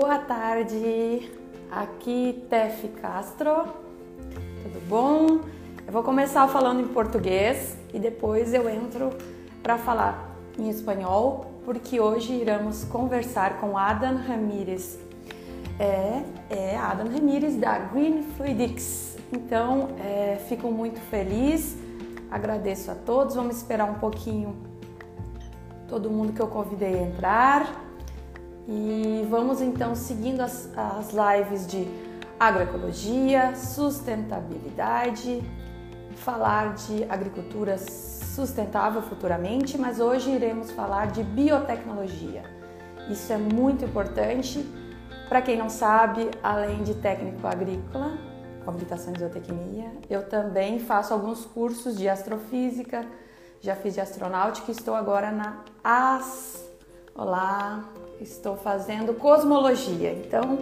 Boa tarde, aqui Tef Castro, tudo bom? Eu vou começar falando em português e depois eu entro para falar em espanhol, porque hoje iremos conversar com Adam Ramírez. É, é Adam Ramírez da Green Fluidics. Então, é, fico muito feliz, agradeço a todos. Vamos esperar um pouquinho todo mundo que eu convidei a entrar. E vamos então seguindo as, as lives de agroecologia, sustentabilidade, falar de agricultura sustentável futuramente, mas hoje iremos falar de biotecnologia. Isso é muito importante. Para quem não sabe, além de técnico agrícola, com habilitação em zootecnia, eu também faço alguns cursos de astrofísica, já fiz de astronáutica e estou agora na AS. Olá, estou fazendo cosmologia. Então,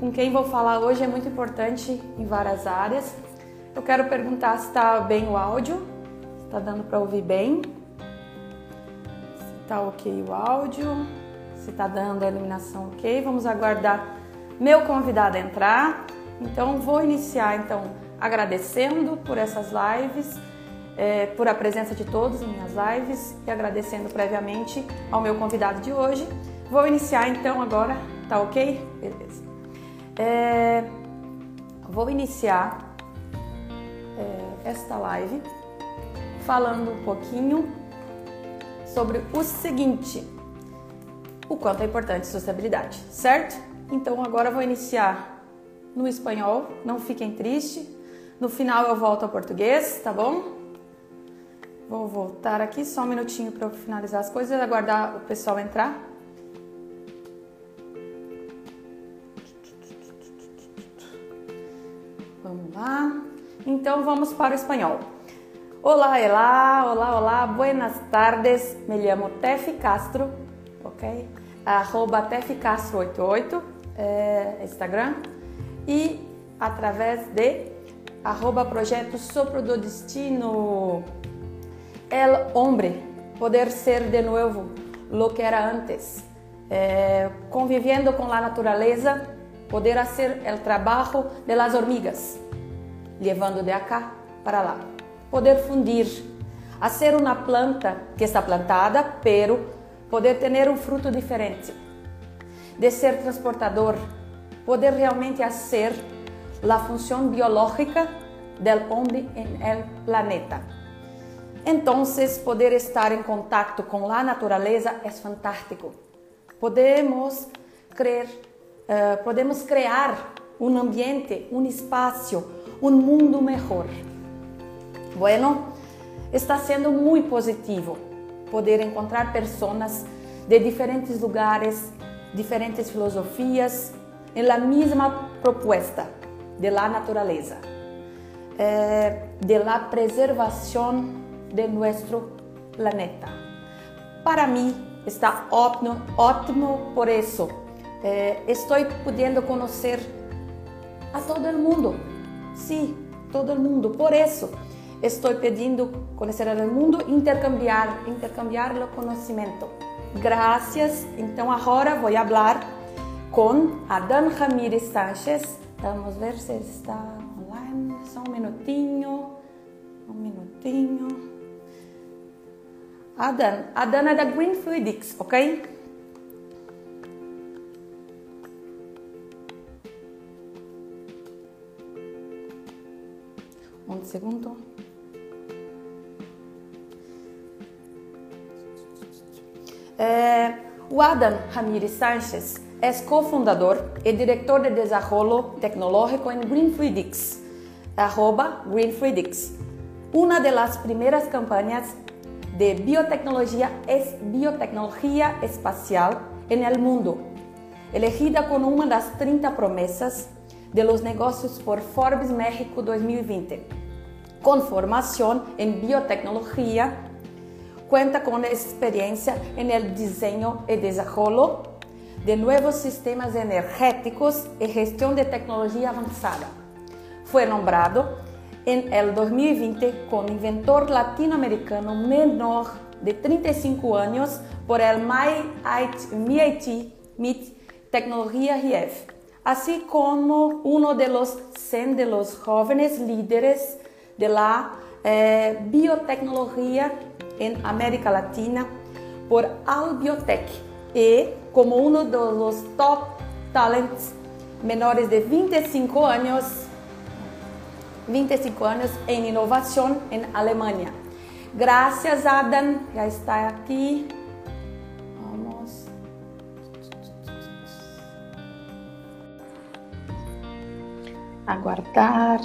com quem vou falar hoje é muito importante em várias áreas. Eu quero perguntar se está bem o áudio, se está dando para ouvir bem, se está ok o áudio, se está dando a iluminação ok. Vamos aguardar meu convidado entrar. Então, vou iniciar então agradecendo por essas lives. É, por a presença de todos em minhas lives e agradecendo previamente ao meu convidado de hoje, Vou iniciar então agora, tá ok? Beleza. É, vou iniciar é, esta live falando um pouquinho sobre o seguinte: o quanto é importante sustentabilidade, certo? Então agora vou iniciar no espanhol, não fiquem tristes. No final eu volto ao português, tá bom? Vou voltar aqui só um minutinho para eu finalizar as coisas aguardar o pessoal entrar. Lá. Então vamos para o espanhol. Olá, olá, olá, olá, buenas tardes. Me chamo Tefi Castro, ok? Arroba Tefi Castro 88, é, Instagram. E através de arroba projeto Sopro do Destino. El hombre, poder ser de novo lo que era antes. É, convivendo com a natureza poder hacer el trabajo de las hormigas, levando de acá para lá. Poder fundir, hacer uma planta que está plantada, pero poder ter um fruto diferente. De ser transportador, poder realmente hacer la função biológica del hombre en el planeta. Entonces, poder estar em contato com a natureza é fantástico. Podemos uh, podemos criar um ambiente, um espaço, um mundo melhor. Bueno, está sendo muito positivo poder encontrar pessoas de diferentes lugares, diferentes filosofias, em la mesma proposta de la natureza, eh, de la preservação de nosso planeta. Para mim está ótimo, ótimo por isso eh, estou podendo conhecer a todo o mundo. Sim, todo mundo. Por isso, estou pedindo conhecer o mundo, intercambiar, intercambiar o conhecimento. Graças. Então, agora vou falar com Adán Ramírez Sánchez. Vamos ver se está online. Só um minutinho. Um minutinho. Adan, Adan é da Green Fluidics, ok? Un segundo. É, o Adam Ramírez Sánchez é cofundador e diretor de desenvolvimento tecnológico em Greenfluidics, arroba Greenfluidics, uma das primeiras campanhas de biotecnologia, biotecnologia espacial no mundo, elegida como uma das 30 promessas de los negocios por Forbes México 2020. Con formación en biotecnología, cuenta con experiencia en el diseño y desarrollo de nuevos sistemas energéticos y gestión de tecnología avanzada. Fue nombrado en el 2020 como inventor latinoamericano menor de 35 años por el MIT tecnología IEF, así como uno de los 100 de los jóvenes líderes de la eh, biotecnología en América Latina por Albiotech y como uno de los top talents menores de 25 años 25 años en innovación en Alemania. Gracias, Adam, ya está aquí. Vamos. Aguardar.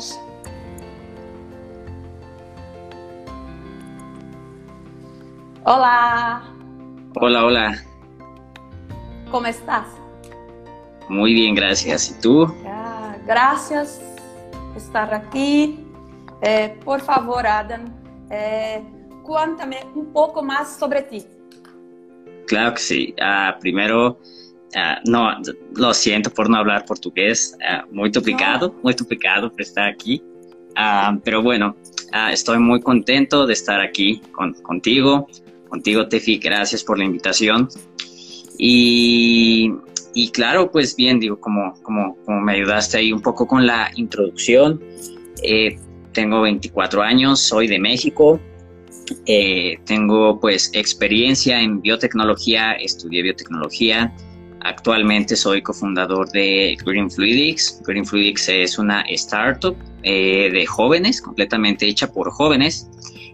Hola. Hola, hola. ¿Cómo estás? Muy bien, gracias. ¿Y tú? gracias por estar aquí. Eh, por favor, Adam, eh, cuéntame un poco más sobre ti. Claro que sí. Uh, primero, uh, no, lo siento por no hablar portugués. Uh, muy complicado, muy complicado por estar aquí. pero bueno, estoy muy contento de estar aquí con, contigo. Contigo, Tefi, gracias por la invitación. Y, claro, pues bien, digo, como, como, como, me ayudaste ahí un poco con la introducción, eh, tengo 24 años, soy de México, eh, tengo pues experiencia en biotecnología, estudié biotecnología, actualmente soy cofundador de Green Fluidics. Green Fluidics es una startup eh, de jóvenes, completamente hecha por jóvenes,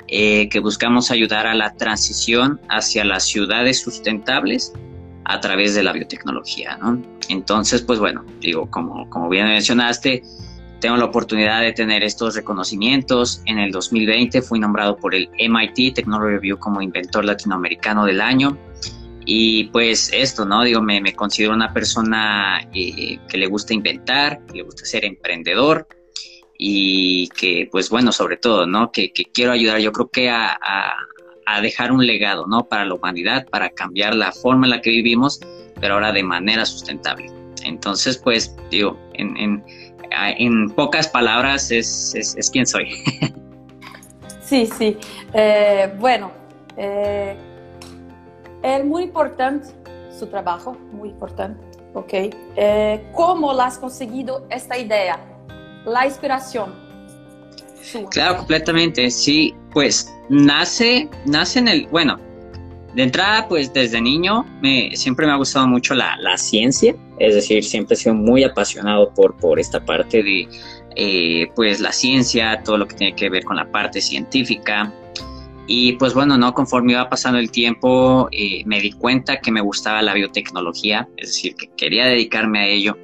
eh, que buscamos ayudar a la transición hacia las ciudades sustentables a través de la biotecnología, ¿no? Entonces, pues bueno, digo, como, como bien mencionaste, tengo la oportunidad de tener estos reconocimientos. En el 2020 fui nombrado por el MIT Technology Review como inventor latinoamericano del año. Y pues esto, ¿no? Digo, me, considero una persona eh, que le gusta inventar, que le gusta ser emprendedor y que, pues bueno, sobre todo, ¿no? Que, que quiero ayudar, yo creo que a, a, a, dejar un legado, ¿no? Para la humanidad, para cambiar la forma en la que vivimos, pero ahora de manera sustentable. Entonces, pues, digo, en, en en pocas palabras es, es, es quien soy. sí, sí. Eh, bueno, eh, es muy importante su trabajo, muy importante, ¿ok? Eh, ¿Cómo has conseguido esta idea? La inspiración. Claro, completamente, sí. Pues nace, nace en el, bueno, de entrada, pues desde niño me, siempre me ha gustado mucho la, la, ciencia, es decir, siempre he sido muy apasionado por, por esta parte de eh, pues la ciencia, todo lo que tiene que ver con la parte científica. Y pues bueno, no conforme iba pasando el tiempo, eh, me di cuenta que me gustaba la biotecnología, es decir, que quería dedicarme a ello.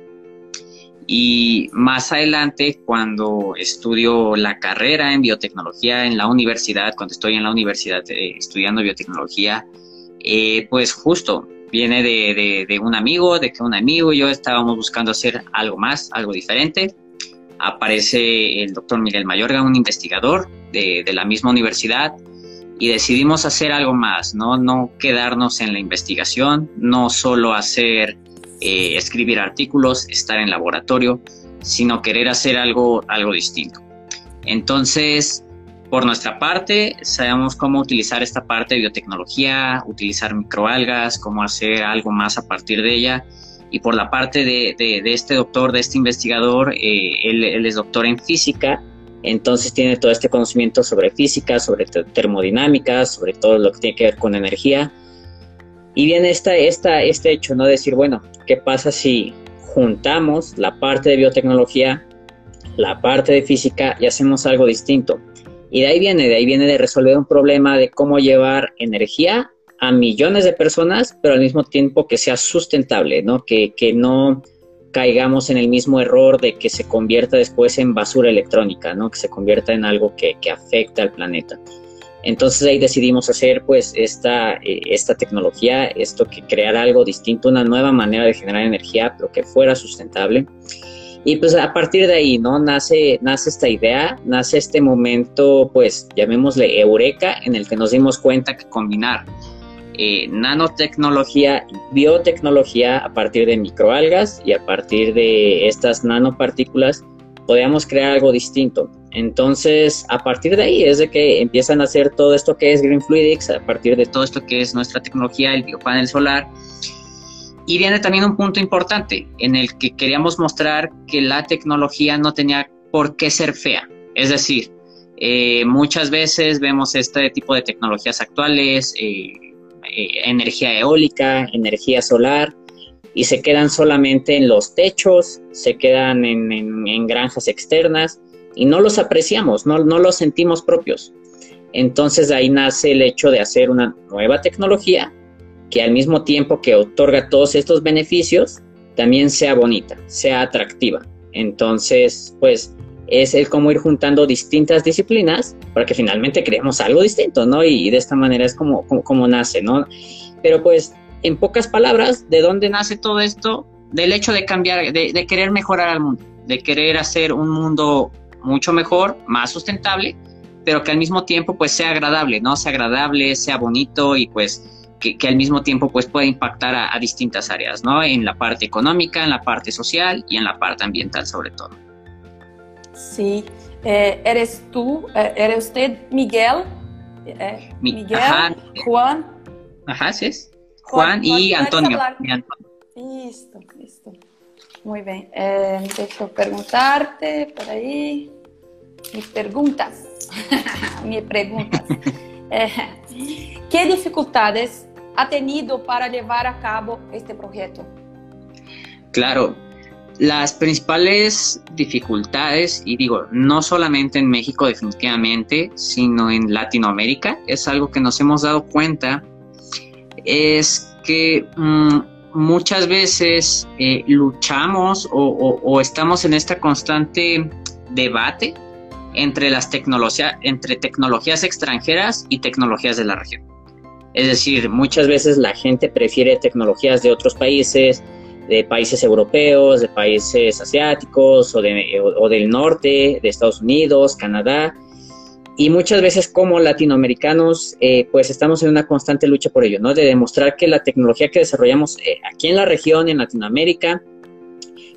Y más adelante, cuando estudio la carrera en biotecnología en la universidad, cuando estoy en la universidad eh, estudiando biotecnología, eh, pues justo viene de, de, de, un amigo, de que un amigo y yo estábamos buscando hacer algo más, algo diferente. Aparece el doctor Miguel Mayorga, un investigador de, de la misma universidad, y decidimos hacer algo más, ¿no? No quedarnos en la investigación, no solo hacer, eh, escribir artículos, estar en laboratorio, sino querer hacer algo, algo distinto. Entonces, por nuestra parte, sabemos cómo utilizar esta parte de biotecnología, utilizar microalgas, cómo hacer algo más a partir de ella. Y por la parte de, de, este doctor, de este investigador, eh, él, él, es doctor en física, entonces tiene todo este conocimiento sobre física, sobre termodinámica, sobre todo lo que tiene que ver con energía. Y viene esta, esta, este hecho, ¿no? Decir, bueno, ¿qué pasa si juntamos la parte de biotecnología, la parte de física y hacemos algo distinto? Y de ahí viene, de ahí viene de resolver un problema de cómo llevar energía a millones de personas, pero al mismo tiempo que sea sustentable, ¿no? Que, no caigamos en el mismo error de que se convierta después en basura electrónica, ¿no? Que se convierta en algo que afecta al planeta. Entonces ahí decidimos hacer pues esta, eh, esta tecnología, esto que crear algo distinto, una nueva manera de generar energía, pero que fuera sustentable. Y pues a partir de ahí, ¿no? Nace, nace esta idea, nace este momento, pues llamémosle eureka, en el que nos dimos cuenta que combinar eh, nanotecnología biotecnología a partir de microalgas y a partir de estas nanopartículas podíamos crear algo distinto. Entonces, a partir de ahí es de que empiezan a hacer todo esto que es Green Fluidics, a partir de todo esto que es nuestra tecnología, el biopanel solar, y viene también un punto importante en el que queríamos mostrar que la tecnología no tenía por qué ser fea. Es decir, eh, muchas veces vemos este tipo de tecnologías actuales, eh, eh, energía eólica, energía solar, y se quedan solamente en los techos, se quedan en, granjas externas y no los apreciamos, no, no los sentimos propios. Entonces ahí nace el hecho de hacer una nueva tecnología que al mismo tiempo que otorga todos estos beneficios, también sea bonita, sea atractiva. Entonces, pues es el cómo ir juntando distintas disciplinas para que finalmente creemos algo distinto, ¿no? Y, de esta manera es como, como, nace, ¿no? Pero pues, en pocas palabras, ¿de dónde nace todo esto? Del hecho de cambiar, de, de querer mejorar al mundo, de querer hacer un mundo mucho mejor, más sustentable, pero que al mismo tiempo pues sea agradable, ¿no? Sea agradable, sea bonito y pues que, al mismo tiempo pues puede impactar a, distintas áreas, ¿no? En la parte económica, en la parte social y en la parte ambiental sobre todo. Sí, eh, eres tú, eh, eres usted Miguel, eh, Miguel, Juan. Ajá, sí es. Juan, y, Antonio, Listo, listo. Muy bien. Eh, dejo preguntarte por ahí. Mis preguntas. Mis preguntas. ¿Qué dificultades ha tenido para llevar a cabo este proyecto? Claro, las principales dificultades, y digo, no solamente en México definitivamente, sino en Latinoamérica, es algo que nos hemos dado cuenta, es que mm, muchas veces eh, luchamos o, estamos en este constante debate entre las tecnologías, entre tecnologías extranjeras y tecnologías de la región. Es decir, muchas veces la gente prefiere tecnologías de otros países, de países europeos, de países asiáticos o, del norte, de Estados Unidos, Canadá. Y muchas veces como latinoamericanos, eh, pues estamos en una constante lucha por ello, ¿no? De demostrar que la tecnología que desarrollamos eh, aquí en la región, en Latinoamérica,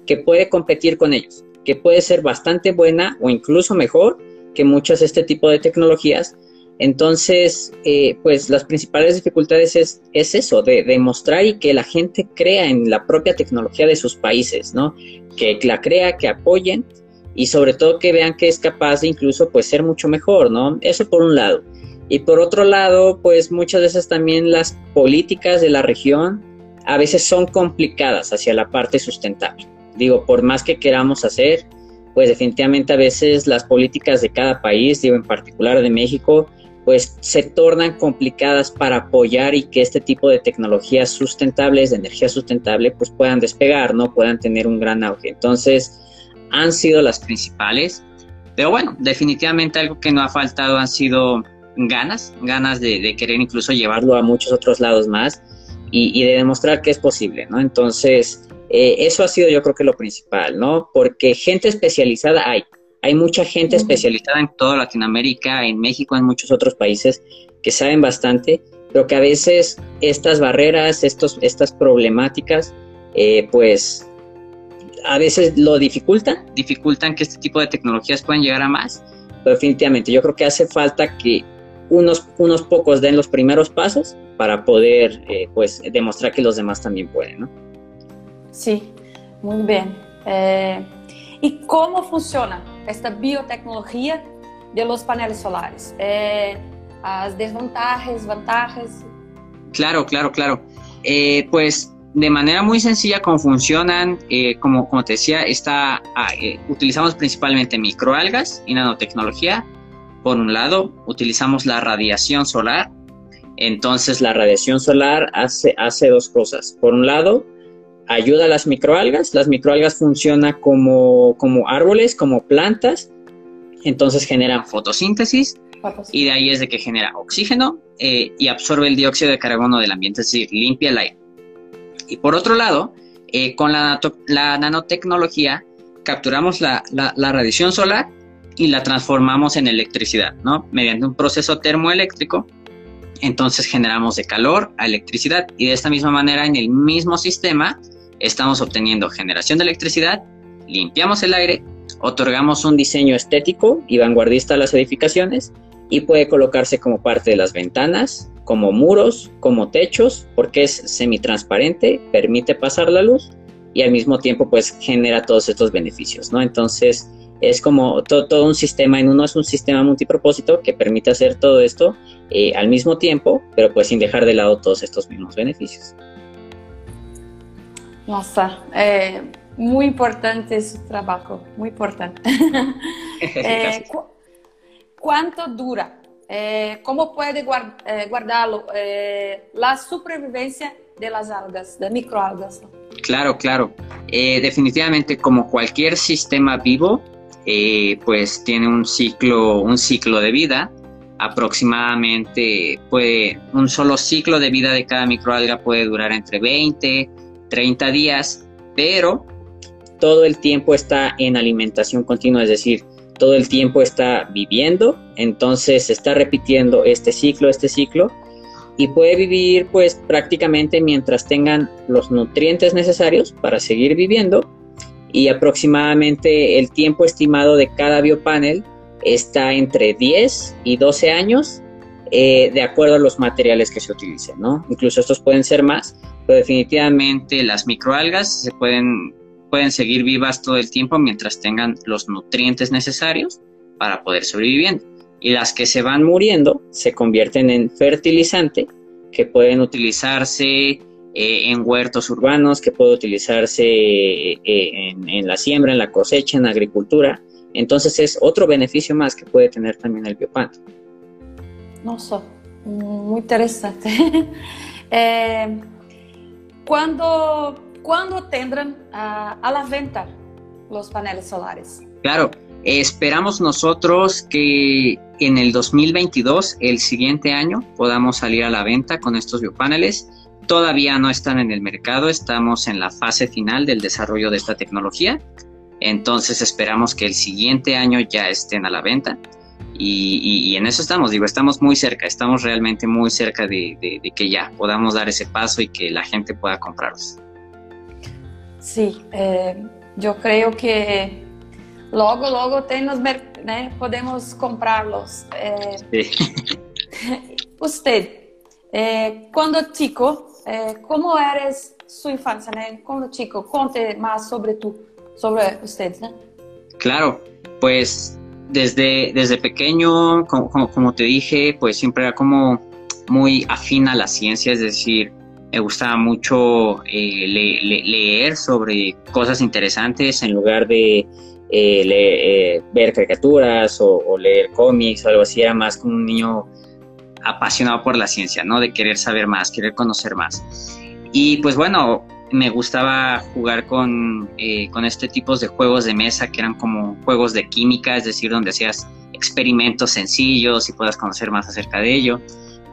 que puede competir con ellos, que puede ser bastante buena o incluso mejor que muchas de este tipo de tecnologías, entonces, eh, pues las principales dificultades es, eso, de demostrar y que la gente crea en la propia tecnología de sus países, ¿no? Que la crea, que apoyen y sobre todo que vean que es capaz de incluso pues ser mucho mejor, ¿no? Eso por un lado. Y por otro lado, pues muchas veces también las políticas de la región a veces son complicadas hacia la parte sustentable. Digo, por más que queramos hacer, pues definitivamente a veces las políticas de cada país, digo en particular de México, pues se tornan complicadas para apoyar y que este tipo de tecnologías sustentables, de energía sustentable, pues puedan despegar, ¿no? Puedan tener un gran auge. Entonces, han sido las principales. Pero bueno, definitivamente algo que no ha faltado han sido ganas, ganas de, querer incluso llevarlo a muchos otros lados más y, de demostrar que es posible, ¿no? Entonces, eh, eso ha sido yo creo que lo principal, ¿no? Porque gente especializada hay, hay mucha gente especializada en toda Latinoamérica, en México, en muchos otros países que saben bastante, pero que a veces estas barreras, estos, estas problemáticas, eh, pues a veces lo dificultan, dificultan que este tipo de tecnologías puedan llegar a más. Pero definitivamente yo creo que hace falta que unos, unos pocos den los primeros pasos para poder eh, pues demostrar que los demás también pueden, ¿no? Sí, muy bien. Eh, ¿Y cómo funciona esta biotecnología de los paneles solares? Eh, ¿Las desventajas, ventajas? Claro, claro, claro. Eh, pues de manera muy sencilla cómo funcionan, eh, como, como te decía, está, ah, utilizamos principalmente microalgas y nanotecnología. Por un lado, utilizamos la radiación solar. Entonces, la radiación solar hace, hace dos cosas. Por un lado, ayuda a las microalgas. Las microalgas funcionan como, como árboles, como plantas, entonces generan fotosíntesis y de ahí es de que genera oxígeno eh, y absorbe el dióxido de carbono del ambiente, es decir, limpia el aire. Y por otro lado, eh, con la, nanotecnología capturamos la, la, radiación solar y la transformamos en electricidad, ¿no? Mediante un proceso termoeléctrico. Entonces generamos de calor a electricidad y de esta misma manera en el mismo sistema estamos obteniendo generación de electricidad, limpiamos el aire, otorgamos un diseño estético y vanguardista a las edificaciones y puede colocarse como parte de las ventanas, como muros, como techos, porque es semitransparente, permite pasar la luz y al mismo tiempo pues genera todos estos beneficios, ¿no? Entonces es como todo, un sistema en uno, es un sistema multipropósito que permite hacer todo esto eh, al mismo tiempo, pero pues sin dejar de lado todos estos mismos beneficios. Nossa, é muito importante esse trabalho, muito importante. é, qu quanto dura? É, como pode guard é, guardá-lo? É, a sobrevivência das algas, das microalgas. Claro, claro. Eh, definitivamente, como cualquier sistema vivo, eh, pues tiene un ciclo, un ciclo de vida. Aproximadamente puede, un solo ciclo de vida de cada microalga puede durar entre 20, 30 días, pero todo el tiempo está en alimentación continua, es decir, todo el tiempo está viviendo, entonces está repitiendo este ciclo, este ciclo, y puede vivir pues prácticamente mientras tengan los nutrientes necesarios para seguir viviendo y aproximadamente el tiempo estimado de cada biopanel está entre 10 y 12 años eh, de acuerdo a los materiales que se utilicen, ¿no? Incluso estos pueden ser más, pero definitivamente las microalgas se pueden, pueden seguir vivas todo el tiempo mientras tengan los nutrientes necesarios para poder sobrevivir. Y las que se van muriendo se convierten en fertilizante que pueden utilizarse eh, en huertos urbanos, que puede utilizarse eh, en, la siembra, en la cosecha, en la agricultura. Entonces es otro beneficio más que puede tener también el biopan. No sé, muy interesante. eh, ¿cuándo, tendrán a, a, la venta los paneles solares? Claro, esperamos nosotros que en el 2022, el siguiente año, podamos salir a la venta con estos biopaneles todavía no están en el mercado, estamos en la fase final del desarrollo de esta tecnología, entonces esperamos que el siguiente año ya estén a la venta y, en eso estamos, digo, estamos muy cerca, estamos realmente muy cerca de, que ya podamos dar ese paso y que la gente pueda comprarlos. Sí, eh, yo creo que luego, luego tenemos, podemos comprarlos. Eh, sí. usted, eh, cuando chico, eh, ¿Cómo eres su infancia, Como chico, conte más sobre tú, sobre usted. Claro, pues desde, desde pequeño, como, te dije, pues siempre era como muy afín a la ciencia, es decir, me gustaba mucho eh, leer sobre cosas interesantes en lugar de eh, ver caricaturas o, o, leer cómics o algo así, era más como un niño apasionado por la ciencia, ¿no? De querer saber más, querer conocer más. Y pues bueno, me gustaba jugar con, eh, con este tipo de juegos de mesa que eran como juegos de química, es decir, donde hacías experimentos sencillos y puedas conocer más acerca de ello.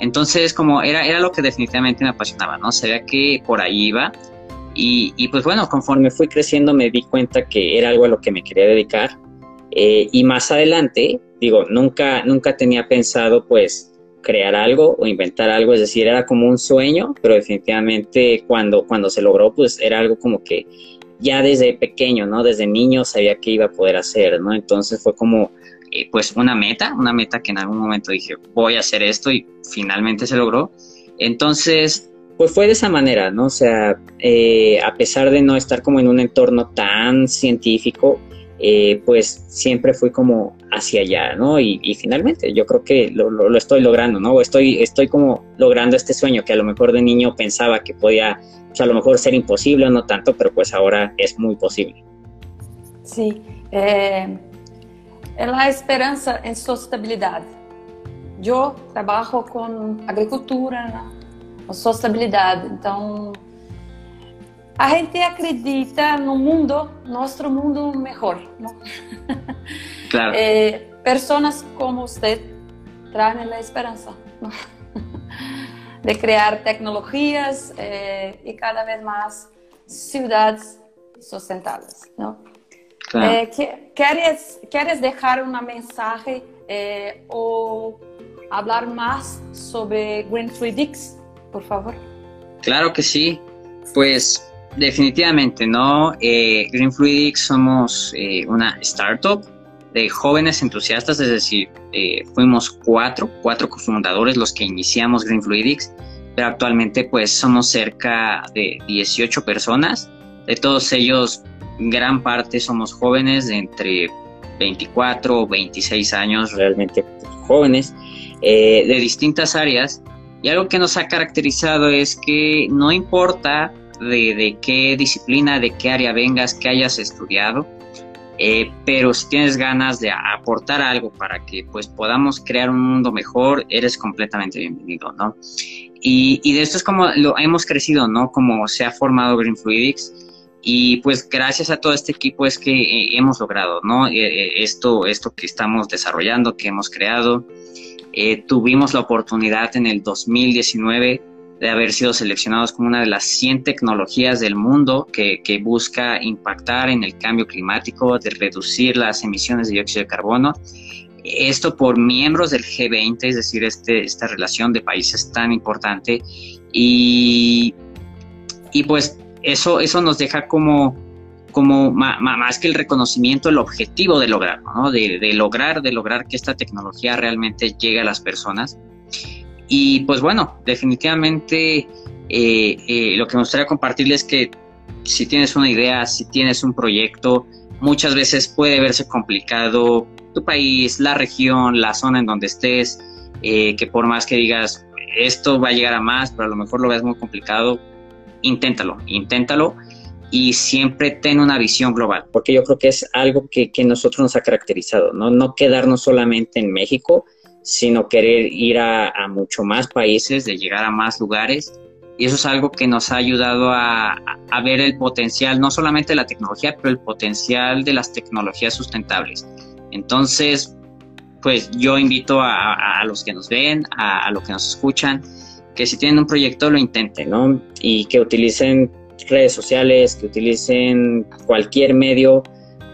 Entonces, como era, era lo que definitivamente me apasionaba, ¿no? Se veía que por ahí iba. Y, pues bueno, conforme fui creciendo me di cuenta que era algo a lo que me quería dedicar. Eh, y más adelante, digo, nunca, nunca tenía pensado pues crear algo o inventar algo, es decir, era como un sueño, pero definitivamente cuando, cuando se logró, pues era algo como que ya desde pequeño, ¿no? Desde niño sabía que iba a poder hacer, ¿no? Entonces fue como, eh, pues una meta, una meta que en algún momento dije, voy a hacer esto y finalmente se logró. Entonces, pues fue de esa manera, ¿no? O sea, eh, a pesar de no estar como en un entorno tan científico, eh, pues siempre fui como hacia allá, ¿no? Y, finalmente yo creo que lo, estoy logrando, ¿no? Estoy, estoy como logrando este sueño que a lo mejor de niño pensaba que podía, pues a lo mejor ser imposible o no tanto, pero pues ahora es muy posible. Sí, la esperanza en sostenibilidad. Yo trabajo con agricultura, con sostenibilidad, entonces a gente acredita no mundo, nosso mundo melhor. Não? Claro. É, pessoas como você trazem a esperança de criar tecnologias é, e cada vez mais cidades sustentáveis. Não? Claro. Que, queres, queres deixar uma mensagem é, ou falar mais sobre Green 3Dix, por favor? Claro que sí. Pues Definitivamente, ¿no? Eh, Green Fluidics somos eh, una startup de jóvenes entusiastas, es decir, eh, fuimos cuatro, cuatro cofundadores los que iniciamos Green Fluidics, pero actualmente pues somos cerca de 18 personas. De todos ellos, gran parte somos jóvenes de entre 24 o 26 años, realmente jóvenes, eh, de distintas áreas. Y algo que nos ha caracterizado es que no importa de, de qué disciplina, de qué área vengas, que hayas estudiado, eh, pero si tienes ganas de aportar algo para que pues podamos crear un mundo mejor, eres completamente bienvenido, ¿no? Y, y de esto es como lo hemos crecido, ¿no? Como se ha formado Green Fluidics y pues gracias a todo este equipo es que eh, hemos logrado, ¿no? Eh, esto, esto que estamos desarrollando, que hemos creado. tuvimos la oportunidad en el 2019 de haber sido seleccionados como una de las 100 tecnologías del mundo que, que, busca impactar en el cambio climático, de reducir las emisiones de dióxido de carbono. Esto por miembros del G20, es decir, este, esta relación de países tan importante. Y, y pues eso, eso nos deja como, como más que el reconocimiento, el objetivo de lograrlo, ¿no? de, de lograr, de lograr que esta tecnología realmente llegue a las personas. Y pues bueno, definitivamente eh, eh, lo que me gustaría compartirles es que si tienes una idea, si tienes un proyecto, muchas veces puede verse complicado tu país, la región, la zona en donde estés, eh, que por más que digas esto va a llegar a más, pero a lo mejor lo ves muy complicado, inténtalo, inténtalo y siempre ten una visión global, porque yo creo que es algo que, que nosotros nos ha caracterizado, ¿no? no quedarnos solamente en México, sino querer ir a, mucho más países, de llegar a más lugares. Y eso es algo que nos ha ayudado a, ver el potencial, no solamente de la tecnología, pero el potencial de las tecnologías sustentables. Entonces, pues yo invito a, los que nos ven, a, a los que nos escuchan, que si tienen un proyecto lo intenten, ¿no? Y que utilicen redes sociales, que utilicen cualquier medio,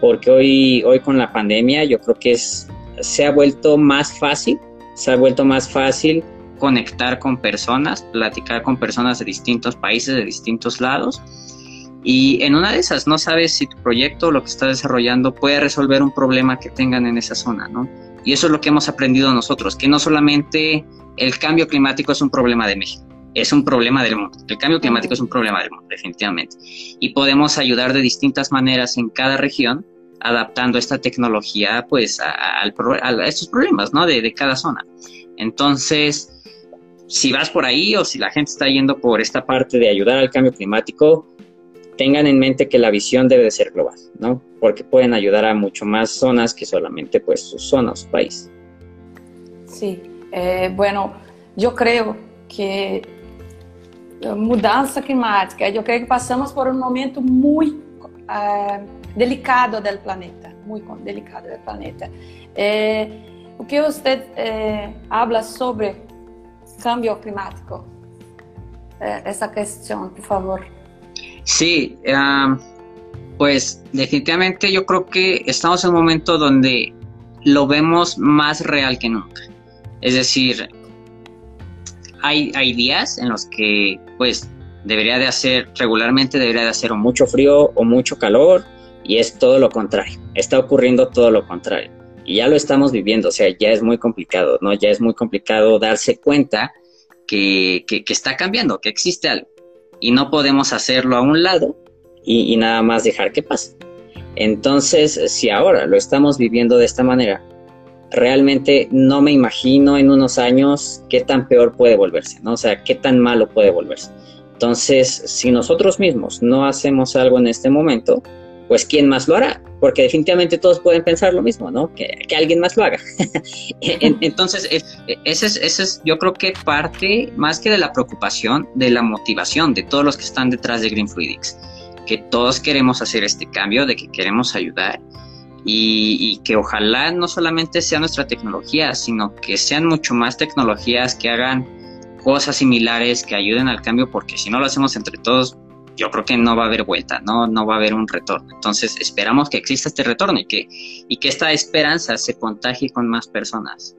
porque hoy, hoy con la pandemia yo creo que es se ha vuelto más fácil, se ha vuelto más fácil conectar con personas, platicar con personas de distintos países, de distintos lados. Y en una de esas no sabes si tu proyecto o lo que estás desarrollando puede resolver un problema que tengan en esa zona, ¿no? Y eso es lo que hemos aprendido nosotros, que no solamente el cambio climático es un problema de México, es un problema del mundo. El cambio climático es un problema del mundo, definitivamente. Y podemos ayudar de distintas maneras en cada región adaptando esta tecnología pues a, estos problemas ¿no? de, cada zona. Entonces, si vas por ahí o si la gente está yendo por esta parte de ayudar al cambio climático, tengan en mente que la visión debe de ser global, ¿no? Porque pueden ayudar a mucho más zonas que solamente pues sus zonas, su país. Sí, eh, bueno, yo creo que mudanza climática, yo creo que pasamos por un momento muy... Uh, delicado del planeta, muy delicado del planeta. Eh, o eh, habla sobre cambio climático? Eh, esa cuestión, por favor. Sí, pues definitivamente yo creo que estamos en un momento donde lo vemos más real que nunca. Es decir, hay, días en los que pues debería de hacer regularmente, debería de hacer mucho frío o mucho calor, y es todo lo contrario, está ocurriendo todo lo contrario. Y ya lo estamos viviendo, o sea, ya es muy complicado, ¿no? Ya es muy complicado darse cuenta que, que, está cambiando, que existe algo. Y no podemos hacerlo a un lado y nada más dejar que pase. Entonces, si ahora lo estamos viviendo de esta manera, realmente no me imagino en unos años qué tan peor puede volverse, ¿no? O sea, qué tan malo puede volverse. Entonces, si nosotros mismos no hacemos algo en este momento, pues ¿quién más lo hará? Porque definitivamente todos pueden pensar lo mismo, ¿no? Que, alguien más lo haga. Entonces, ese es, ese es, yo creo que parte más que de la preocupación, de la motivación de todos los que están detrás de Green Fluidics, que todos queremos hacer este cambio, de que queremos ayudar y, y que ojalá no solamente sea nuestra tecnología, sino que sean mucho más tecnologías que hagan cosas similares, que ayuden al cambio, porque si no lo hacemos entre todos, yo creo que no va a haber vuelta, no, no va a haber un retorno. Entonces esperamos que exista este retorno y que, y que esta esperanza se contagie con más personas.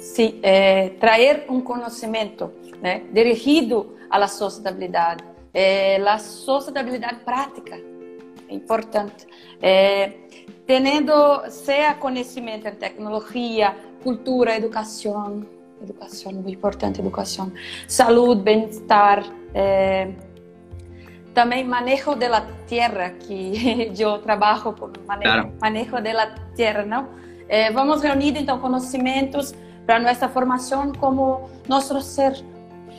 Sí, eh, traer un conocimiento ¿eh? dirigido a la sustentabilidad, eh, la sustentabilidad práctica. Importante. Eh, teniendo, sea conocimiento en tecnología, cultura, educación, educación, muy importante educación, salud, bienestar, eh, también manejo de la tierra, que yo trabajo con manejo, manejo de la tierra, ¿no? Eh, vamos reunir entonces conocimientos para nuestra formación como nuestro ser,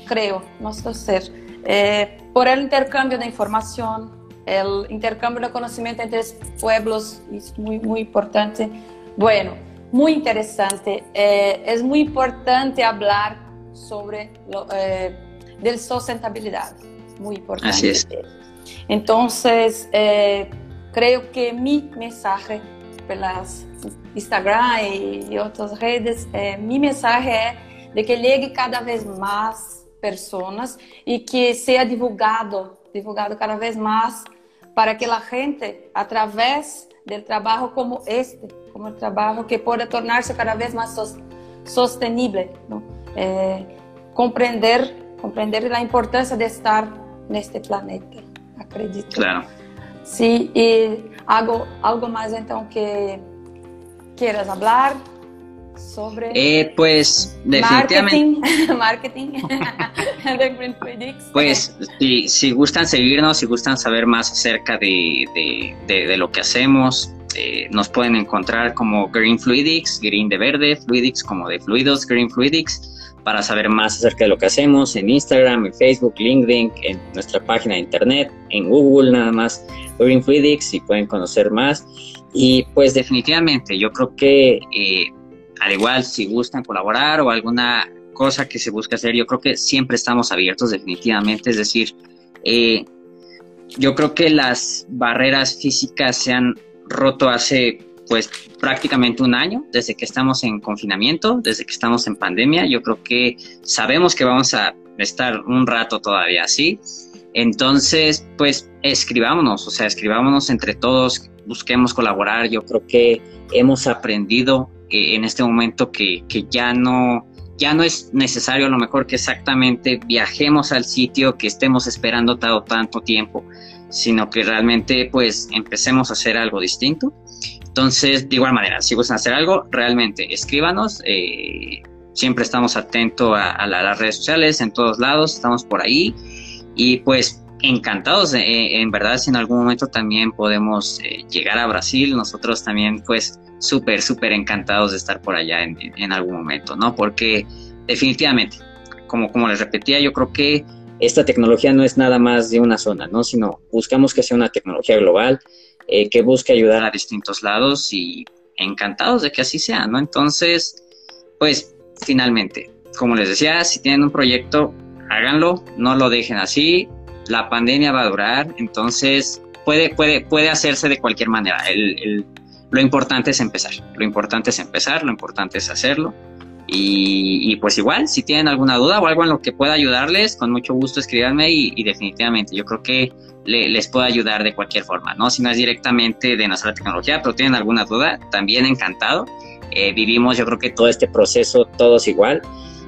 creo, nuestro ser. Eh, por el intercambio de información, el intercambio de conocimiento entre pueblos es muy, muy importante. Bueno, muy interesante. Eh, es muy importante hablar sobre lo, eh, de sustentabilidad. Muy importante. Así es. Entonces, creo que mi mensaje pelas Instagram y otras redes, mi mensaje es de que llegue cada vez más personas y que sea divulgado, divulgado cada vez más para que la gente, a través del trabajo como este, como el trabajo que pueda tornarse cada vez más sostenible, ¿no? eh, comprender, comprender la importancia de estar en este planeta, acredito. Claro. Sí, y algo, algo más entonces que quieras hablar sobre eh, pues definitivamente marketing, de Green pues si, si, gustan seguirnos si gustan saber más acerca de, de, de, lo que hacemos eh, nos pueden encontrar como Green Fluidics Green de verde Fluidics como de fluidos Green Fluidics para saber más acerca de lo que hacemos en Instagram, en Facebook, LinkedIn, en nuestra página de internet, en Google nada más, Green Fluidics, si pueden conocer más. Y pues definitivamente yo creo que eh, al igual si gustan colaborar o alguna cosa que se busque hacer, yo creo que siempre estamos abiertos definitivamente, es decir, eh, yo creo que las barreras físicas se han roto hace pues prácticamente un año desde que estamos en confinamiento, desde que estamos en pandemia. Yo creo que sabemos que vamos a estar un rato todavía así. Entonces, pues escribámonos, o sea, escribámonos entre todos, busquemos colaborar. Yo creo que hemos aprendido en este momento que, que, ya no ya no es necesario a lo mejor que exactamente viajemos al sitio que estemos esperando todo tanto tiempo, sino que realmente pues empecemos a hacer algo distinto. Entonces, de igual manera, si gustan hacer algo, realmente escríbanos. Eh, siempre estamos atentos a, las redes sociales, en todos lados, estamos por ahí. Y pues encantados, en verdad, si en algún momento también podemos eh, llegar a Brasil, nosotros también pues súper, súper encantados de estar por allá en, algún momento, ¿no? Porque definitivamente, como, como les repetía, yo creo que esta tecnología no es nada más de una zona, ¿no? Sino buscamos que sea una tecnología global, eh, que busque ayudar a distintos lados y encantados de que así sea, ¿no? Entonces, pues finalmente, como les decía, si tienen un proyecto, háganlo, no lo dejen así, la pandemia va a durar, entonces puede, puede, puede hacerse de cualquier manera. Lo importante es empezar, lo importante es empezar, lo importante es hacerlo. Y, pues igual, si tienen alguna duda o algo en lo que pueda ayudarles, con mucho gusto escríbanme y, definitivamente yo creo que les puedo ayudar de cualquier forma, ¿no? Si no es directamente de nuestra tecnología, pero tienen alguna duda, también encantado. Eh, vivimos yo creo que todo este proceso todos igual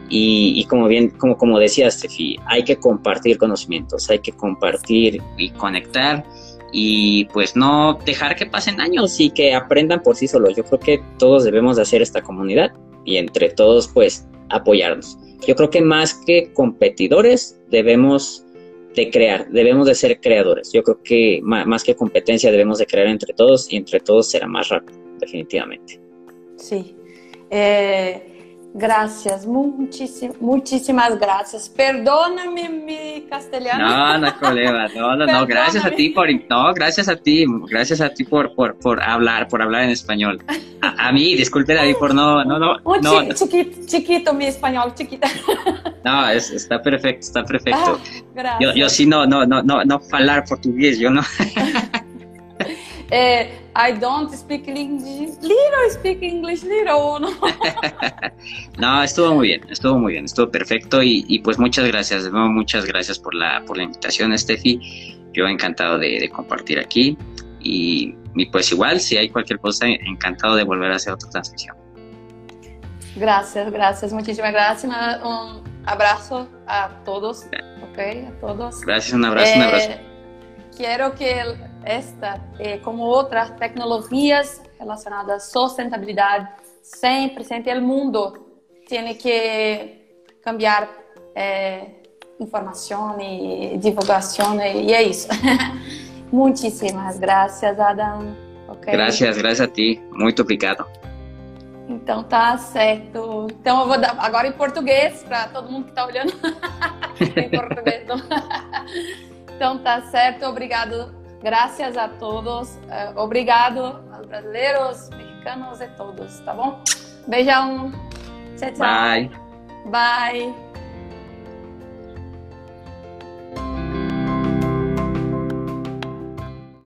y, como bien, como, como decía Steffi, hay que compartir conocimientos, hay que compartir y conectar y pues no dejar que pasen años y que aprendan por sí solos. Yo creo que todos debemos de hacer esta comunidad y entre todos pues apoyarnos. Yo creo que más que competidores debemos de crear, debemos de ser creadores. Yo creo que más, que competencia debemos de crear entre todos y entre todos será más rápido, definitivamente. Sí. Eh, Gracias, muchísimas gracias. Perdóname mi castellano. No, no problema, no, no, no, gracias a ti por, no, gracias a ti, gracias a ti por, por, por hablar, por hablar en español. A, mí, disculpe David por no, no, no. no. Chiquito, chiquito, mi español, chiquita. No, es, está perfecto, está perfecto. Ah, yo, yo sí no, no, no, no, no hablar portugués, yo no. Eh, I don't speak English, little speak English, little, ¿no? no, estuvo muy bien, estuvo muy bien, estuvo perfecto y, pues muchas gracias, muchas gracias por la, por la invitación, Steffi. Yo encantado de, compartir aquí y, pues igual, si hay cualquier cosa, encantado de volver a hacer otra transmisión. Gracias, gracias, muchísimas gracias. Un abrazo a todos, ok, a todos. Gracias, un abrazo, un abrazo. Eh, quiero que esta, eh, como outras tecnologias relacionadas à sustentabilidade, sempre, sempre o mundo tem que cambiar eh, informação e divulgação e é isso. Muitíssimas graças, Adam. Okay? Gracias, gracias a ti. Muito obrigado. Então tá certo. Então eu vou dar agora em português para todo mundo que está olhando. em português. Então tá certo. Obrigado. Graças a todos. Uh, obrigado aos brasileiros, mexicanos e todos, tá bom? Beijão. Tchau, tchau. Bye. Bye.